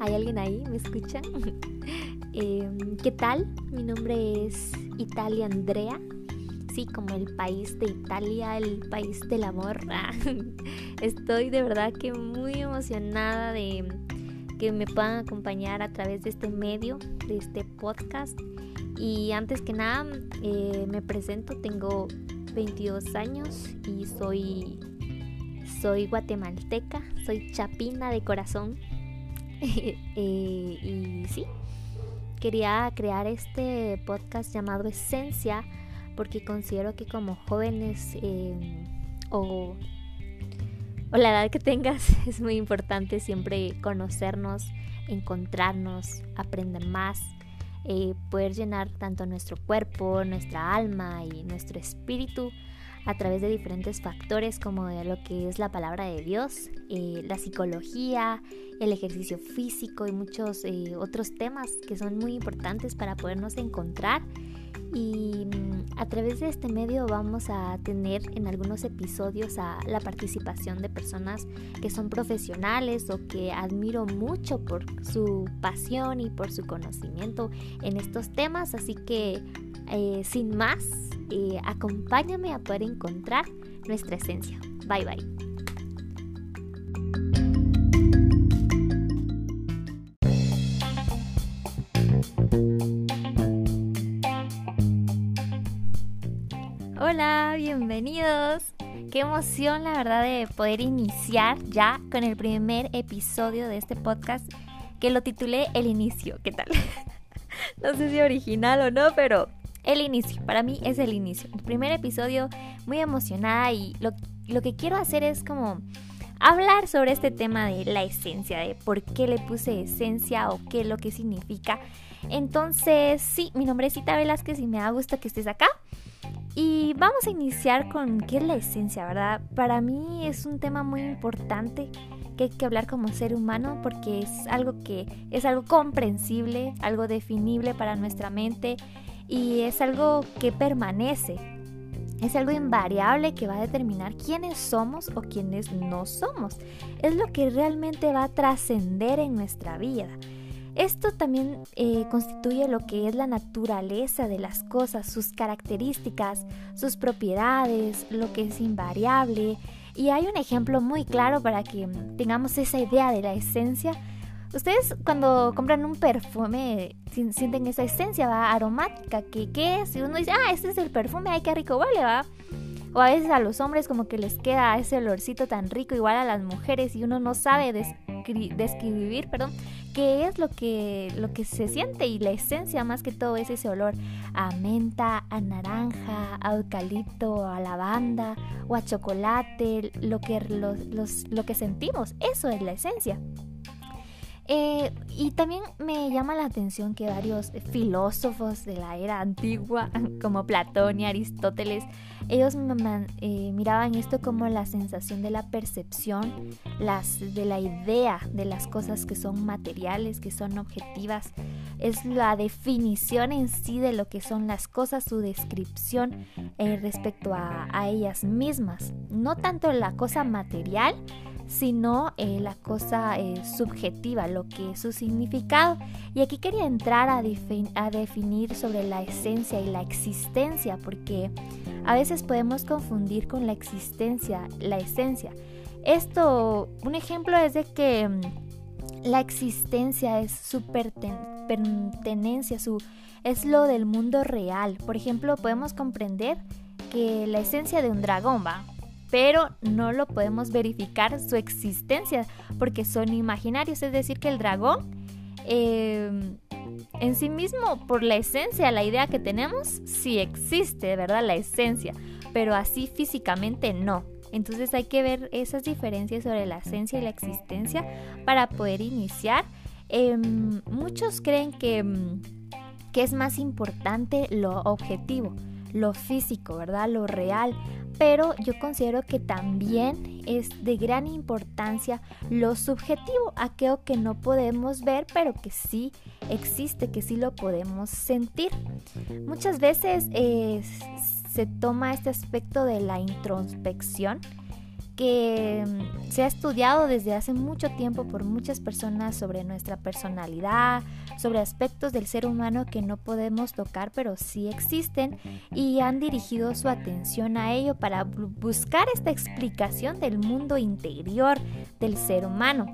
¿hay alguien ahí? ¿Me escuchan? Em, ¿Qué tal? Mi nombre es Italia Andrea. Sí, como el país de Italia, el país del amor. Estoy de verdad que muy emocionada de que me puedan acompañar a través de este medio, de este podcast. Y antes que nada, eh, me presento, tengo 22 años y soy, soy guatemalteca, soy chapina de corazón. Y sí, quería crear este podcast llamado Esencia porque considero que como jóvenes eh, o, o la edad que tengas es muy importante siempre conocernos, encontrarnos, aprender más eh, poder llenar tanto nuestro cuerpo, nuestra alma y nuestro espíritu a través de diferentes factores como de lo que es la palabra de Dios, eh, la psicología, el ejercicio físico y muchos eh, otros temas que son muy importantes para podernos encontrar y mm, a través de este medio vamos a tener en algunos episodios a la participación de personas que son profesionales o que admiro mucho por su pasión y por su conocimiento en estos temas. Así que eh, sin más, eh, acompáñame a poder encontrar nuestra esencia. Bye bye. Hola, bienvenidos. Qué emoción la verdad de poder iniciar ya con el primer episodio de este podcast que lo titulé El inicio. ¿Qué tal? no sé si original o no, pero el inicio. Para mí es el inicio. El primer episodio muy emocionada y lo, lo que quiero hacer es como hablar sobre este tema de la esencia, de por qué le puse esencia o qué lo que significa. Entonces, sí, mi nombre es Cita Velázquez y me da gusto que estés acá. Y vamos a iniciar con qué es la esencia, ¿verdad? Para mí es un tema muy importante que hay que hablar como ser humano porque es algo que es algo comprensible, algo definible para nuestra mente y es algo que permanece. Es algo invariable que va a determinar quiénes somos o quiénes no somos. Es lo que realmente va a trascender en nuestra vida. Esto también eh, constituye lo que es la naturaleza de las cosas, sus características, sus propiedades, lo que es invariable. Y hay un ejemplo muy claro para que tengamos esa idea de la esencia. Ustedes cuando compran un perfume sienten esa esencia aromática, que qué es, y uno dice, ah, este es el perfume, ay, qué rico huele, va. O a veces a los hombres como que les queda ese olorcito tan rico, igual a las mujeres, y uno no sabe describir, perdón, qué es lo que, lo que se siente y la esencia más que todo es ese olor a menta, a naranja, a eucalipto, a lavanda o a chocolate, lo que, lo que sentimos, eso es la esencia. Eh, y también me llama la atención que varios filósofos de la era antigua, como Platón y Aristóteles, ellos eh, miraban esto como la sensación de la percepción, las, de la idea de las cosas que son materiales, que son objetivas. Es la definición en sí de lo que son las cosas, su descripción eh, respecto a, a ellas mismas. No tanto la cosa material, sino eh, la cosa eh, subjetiva, lo que es su significado. Y aquí quería entrar a, definir sobre la esencia y la existencia, porque a veces podemos confundir con la existencia, la esencia. Esto, un ejemplo es de que mm, la existencia es su pertenencia, su, es lo del mundo real. Por ejemplo, podemos comprender que la esencia de un dragón va pero no lo podemos verificar su existencia porque son imaginarios, es decir, que el dragón em, en sí mismo, por la esencia, la idea que tenemos, sí existe, ¿verdad? La esencia, pero así físicamente no. Entonces hay que ver esas diferencias sobre la esencia y la existencia para poder iniciar. Em, muchos creen que, em, que es más importante lo objetivo, lo físico, ¿verdad? Lo real, pero yo considero que también es de gran importancia lo subjetivo, aquello que no podemos ver, pero que sí existe, que sí lo podemos sentir. Muchas veces eh, se toma este aspecto de la introspección que mm, se ha estudiado desde hace mucho tiempo por muchas personas sobre nuestra personalidad, sobre aspectos del ser humano que no podemos tocar pero sí existen y han dirigido su atención a ello para buscar esta explicación del mundo interior del ser humano.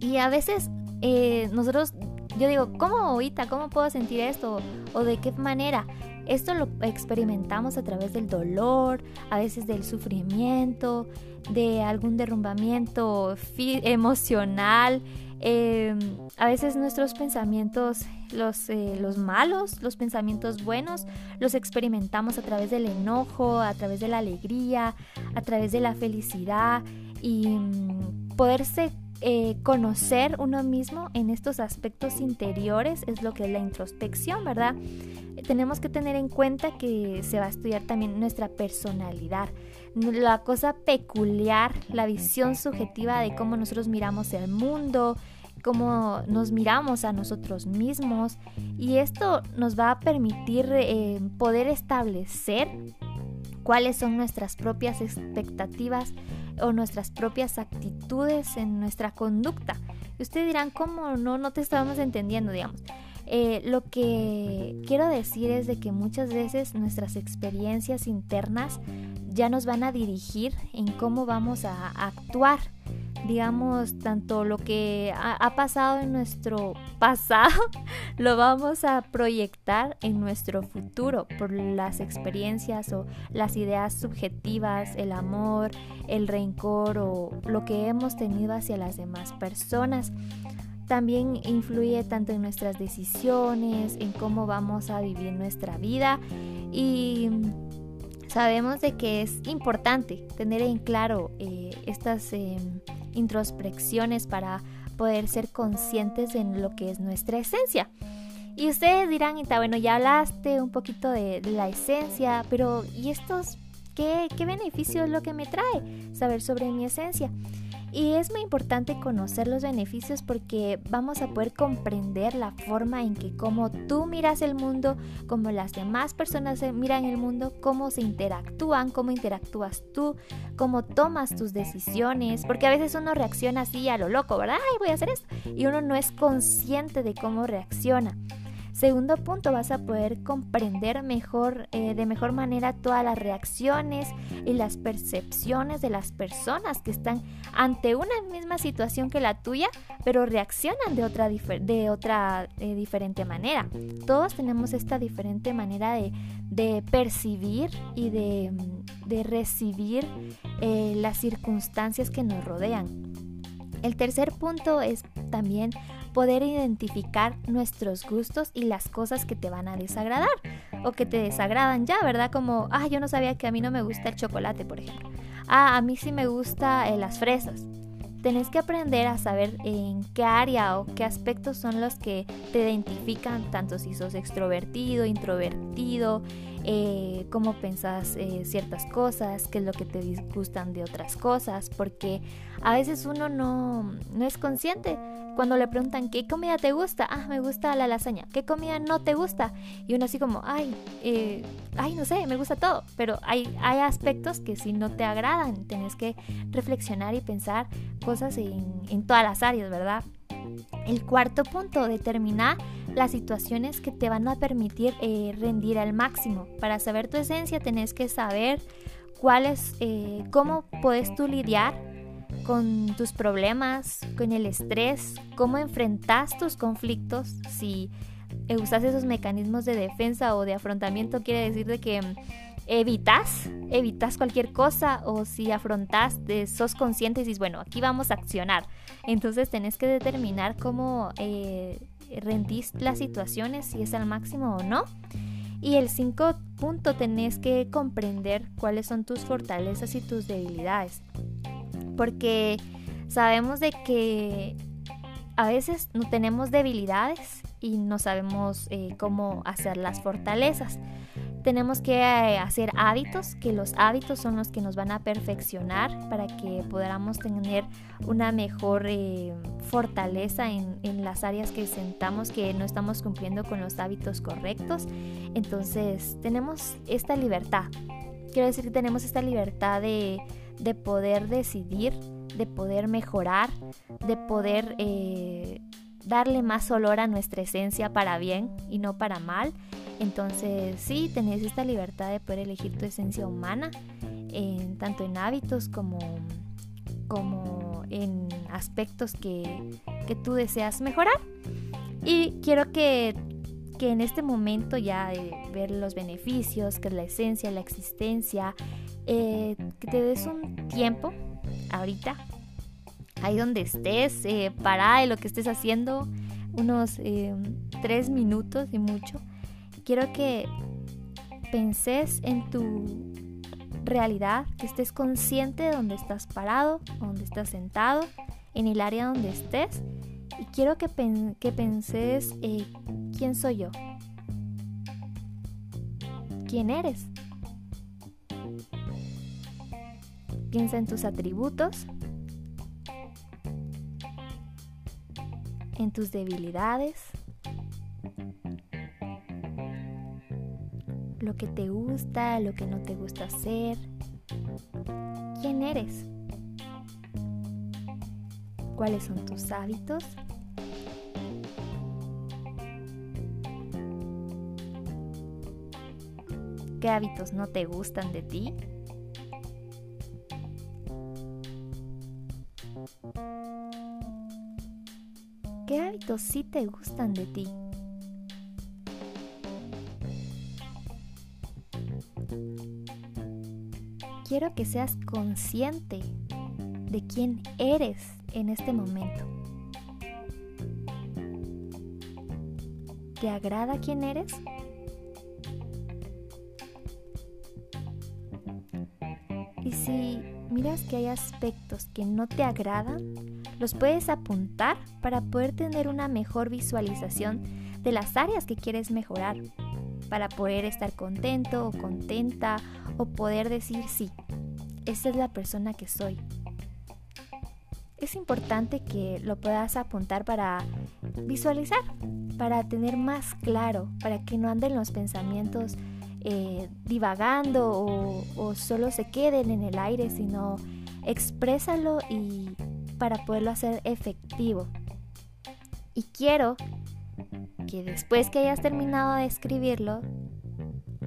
Y a veces eh, nosotros, yo digo, ¿cómo ahorita? ¿Cómo puedo sentir esto? ¿O de qué manera? Esto lo experimentamos a través del dolor, a veces del sufrimiento, de algún derrumbamiento emocional. Em, a veces nuestros pensamientos, los, eh, los malos, los pensamientos buenos, los experimentamos a través del enojo, a través de la alegría, a través de la felicidad y mm, poderse eh, conocer uno mismo en estos aspectos interiores es lo que es la introspección, ¿verdad? Tenemos que tener en cuenta que se va a estudiar también nuestra personalidad, la cosa peculiar, la visión subjetiva de cómo nosotros miramos el mundo, cómo nos miramos a nosotros mismos y esto nos va a permitir eh, poder establecer cuáles son nuestras propias expectativas o nuestras propias actitudes en nuestra conducta. Y ustedes dirán, ¿cómo no? No te estábamos entendiendo, digamos. Eh, lo que quiero decir es de que muchas veces nuestras experiencias internas ya nos van a dirigir en cómo vamos a actuar digamos, tanto lo que ha, pasado en nuestro pasado, lo vamos a proyectar en nuestro futuro por las experiencias o las ideas subjetivas, el amor, el rencor o lo que hemos tenido hacia las demás personas. También influye tanto en nuestras decisiones, en cómo vamos a vivir nuestra vida y sabemos de que es importante tener en claro eh, estas em, introspecciones para poder ser conscientes en lo que es nuestra esencia. Y ustedes dirán, Ita, bueno, ya hablaste un poquito de, la esencia, pero ¿y estos qué, qué beneficio es lo que me trae saber sobre mi esencia? Y es muy importante conocer los beneficios porque vamos a poder comprender la forma en que como tú miras el mundo, como las demás personas miran el mundo, cómo se interactúan, cómo interactúas tú, cómo tomas tus decisiones, porque a veces uno reacciona así a lo loco, ¿verdad? Ay, voy a hacer esto. Y uno no es consciente de cómo reacciona. Segundo punto, vas a poder comprender mejor, eh, de mejor manera todas las reacciones y las percepciones de las personas que están ante una misma situación que la tuya, pero reaccionan de otra, de otra eh, diferente manera. Todos tenemos esta diferente manera de, percibir y de, recibir eh, las circunstancias que nos rodean. El tercer punto es también poder identificar nuestros gustos y las cosas que te van a desagradar o que te desagradan ya, ¿verdad? Como, ah, yo no sabía que a mí no me gusta el chocolate, por ejemplo. Ah, a mí sí me gusta eh, las fresas. Tenés que aprender a saber en qué área o qué aspectos son los que te identifican, tanto si sos extrovertido, introvertido, eh, cómo pensás eh, ciertas cosas, qué es lo que te disgustan de otras cosas, porque a veces uno no, no es consciente. Cuando le preguntan qué comida te gusta, ah, me gusta la lasaña, ¿qué comida no te gusta? Y uno así como, ay, eh, ay, no sé, me gusta todo, pero hay, hay aspectos que si no te agradan, tenés que reflexionar y pensar cosas en, en todas las áreas, ¿verdad? El cuarto punto, determinar las situaciones que te van a permitir eh, rendir al máximo. Para saber tu esencia tenés que saber cuáles, eh, cómo puedes tú lidiar con tus problemas, con el estrés, cómo enfrentas tus conflictos, si usas esos mecanismos de defensa o de afrontamiento, quiere decir de que evitas, evitas cualquier cosa o si afrontas, sos consciente y dices, bueno, aquí vamos a accionar. Entonces tenés que determinar cómo eh, rendís las situaciones, si es al máximo o no. Y el 5 punto tenés que comprender cuáles son tus fortalezas y tus debilidades. Porque sabemos de que a veces no tenemos debilidades y no sabemos eh, cómo hacer las fortalezas tenemos que eh, hacer hábitos, que los hábitos son los que nos van a perfeccionar para que podamos tener una mejor eh, fortaleza en, en, las áreas que sentamos que no estamos cumpliendo con los hábitos correctos. Entonces tenemos esta libertad. Quiero decir que tenemos esta libertad de, de poder decidir, de poder mejorar, de poder eh, darle más olor a nuestra esencia para bien y no para mal. Entonces sí, tenés esta libertad de poder elegir tu esencia humana, tanto en hábitos como, como en aspectos que, que tú deseas mejorar. Y quiero que, que en este momento ya de ver los beneficios, que es la esencia, la existencia, eh, que te des un tiempo ahorita, ahí donde estés, eh, para de lo que estés haciendo, unos eh, tres minutos y mucho. Quiero que penses en tu realidad, que estés consciente de dónde estás parado, dónde estás sentado, en el área donde estés. Y quiero que, que penses eh, quién soy yo. ¿Quién eres? Piensa en tus atributos, en tus debilidades, lo que te gusta, lo que no te gusta hacer. ¿Quién eres? ¿Cuáles son tus hábitos? ¿Qué hábitos no te gustan de ti? ¿Qué hábitos sí te gustan de ti? Quiero que seas consciente de quién eres en este momento. ¿Te agrada quién eres? Que hay aspectos que no te agradan, los puedes apuntar para poder tener una mejor visualización de las áreas que quieres mejorar, para poder estar contento o contenta o poder decir sí, esa es la persona que soy. Es importante que lo puedas apuntar para visualizar, para tener más claro, para que no anden los pensamientos eh, divagando o, solo se queden en el aire, sino exprésalo y para poderlo hacer efectivo. Y quiero que después que hayas terminado de escribirlo,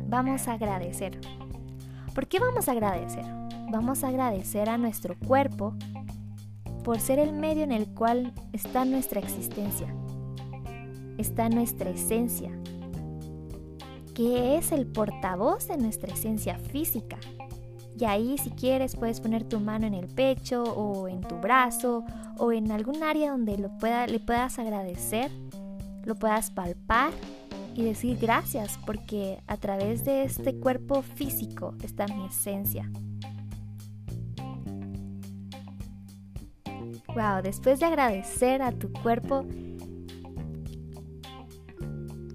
vamos a agradecer. ¿Por qué vamos a agradecer? Vamos a agradecer a nuestro cuerpo por ser el medio en el cual está nuestra existencia, está nuestra esencia, que es el portavoz de nuestra esencia física. Y ahí si quieres puedes poner tu mano en el pecho o en tu brazo o en algún área donde lo pueda, le puedas agradecer, lo puedas palpar y decir gracias porque a través de este cuerpo físico está mi esencia. Wow, después de agradecer a tu cuerpo,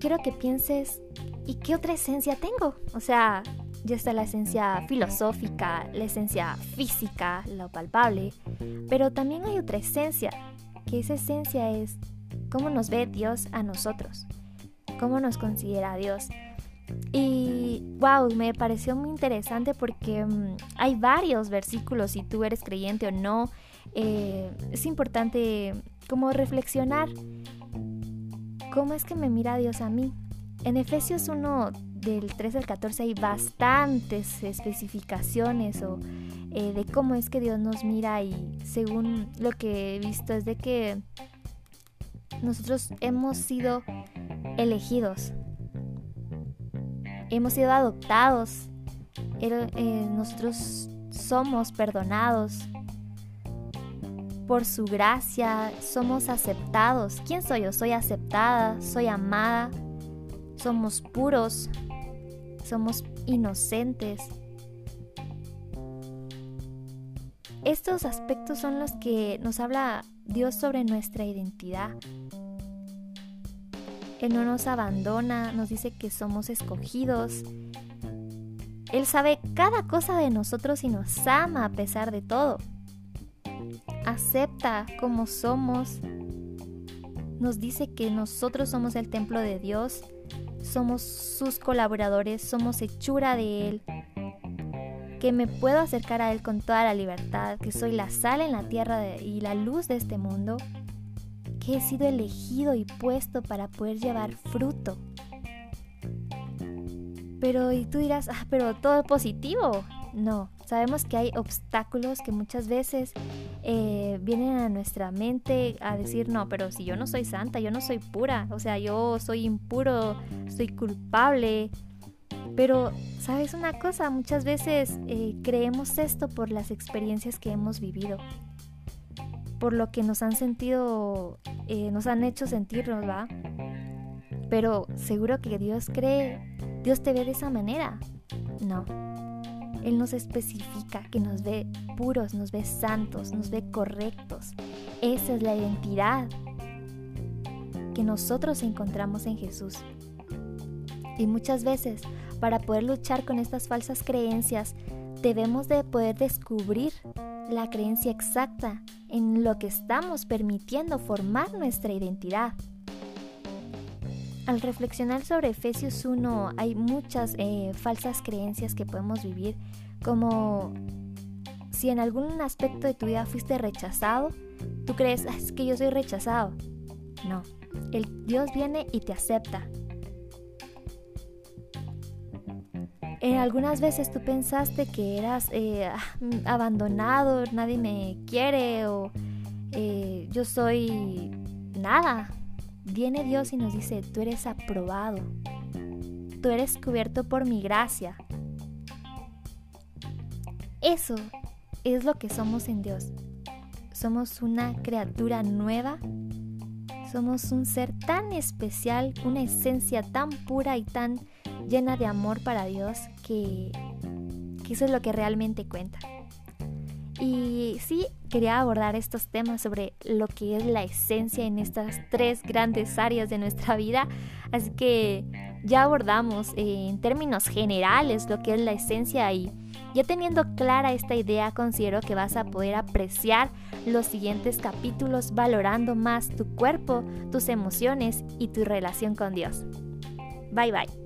quiero que pienses, ¿y qué otra esencia tengo? O sea, ya está la esencia filosófica, la esencia física, lo palpable, pero también hay otra esencia, que esa esencia es cómo nos ve Dios a nosotros, cómo nos considera Dios. Y wow, me pareció muy interesante porque mm, hay varios versículos, si tú eres creyente o no, eh, es importante como reflexionar cómo es que me mira Dios a mí. En Efesios 1 del 3 al 14 hay bastantes especificaciones o eh, de cómo es que Dios nos mira y según lo que he visto es de que nosotros hemos sido elegidos, hemos sido adoptados, eh, nosotros somos perdonados por su gracia, somos aceptados. ¿Quién soy yo? Soy aceptada, soy amada, somos puros, somos inocentes. Estos aspectos son los que nos habla Dios sobre nuestra identidad. Él no nos abandona, nos dice que somos escogidos. Él sabe cada cosa de nosotros y nos ama a pesar de todo. Acepta como somos. Nos dice que nosotros somos el templo de Dios somos sus colaboradores, somos hechura de Él, que me puedo acercar a Él con toda la libertad, que soy la sal en la tierra y la luz de este mundo, que he sido elegido y puesto para poder llevar fruto. Pero, y tú dirás, ah, pero todo positivo. No, sabemos que hay obstáculos que muchas veces eh, vienen a nuestra mente a decir, no, pero si yo no soy santa, yo no soy pura, o sea, yo soy impuro, soy culpable. Pero, ¿sabes una cosa? Muchas veces eh, creemos esto por las experiencias que hemos vivido, por lo que nos han sentido, eh, nos han hecho sentirnos, ¿va? Pero seguro que Dios cree, Dios te ve de esa manera. No, él nos especifica que nos ve puros, nos ve santos, nos ve correctos. Esa es la identidad que nosotros encontramos en Jesús. Y muchas veces, para poder luchar con estas falsas creencias, debemos de poder descubrir la creencia exacta en lo que estamos permitiendo formar nuestra identidad. Al reflexionar sobre Efesios 1 hay muchas eh, falsas creencias que podemos vivir, como si en algún aspecto de tu vida fuiste rechazado, tú crees, ah, que yo soy rechazado. No, el Dios viene y te acepta. En algunas veces tú pensaste que eras eh, ah, abandonado, nadie me quiere o eh, yo soy nada, Viene Dios y nos dice, tú eres aprobado, tú eres cubierto por mi gracia. Eso es lo que somos en Dios. Somos una criatura nueva, somos un ser tan especial, una esencia tan pura y tan llena de amor para Dios que, eso es lo que realmente cuenta. Y sí, quería abordar estos temas sobre lo que es la esencia en estas tres grandes áreas de nuestra vida. Así que ya abordamos eh, en términos generales lo que es la esencia y ya teniendo clara esta idea considero que vas a poder apreciar los siguientes capítulos valorando más tu cuerpo, tus emociones y tu relación con Dios. Bye bye.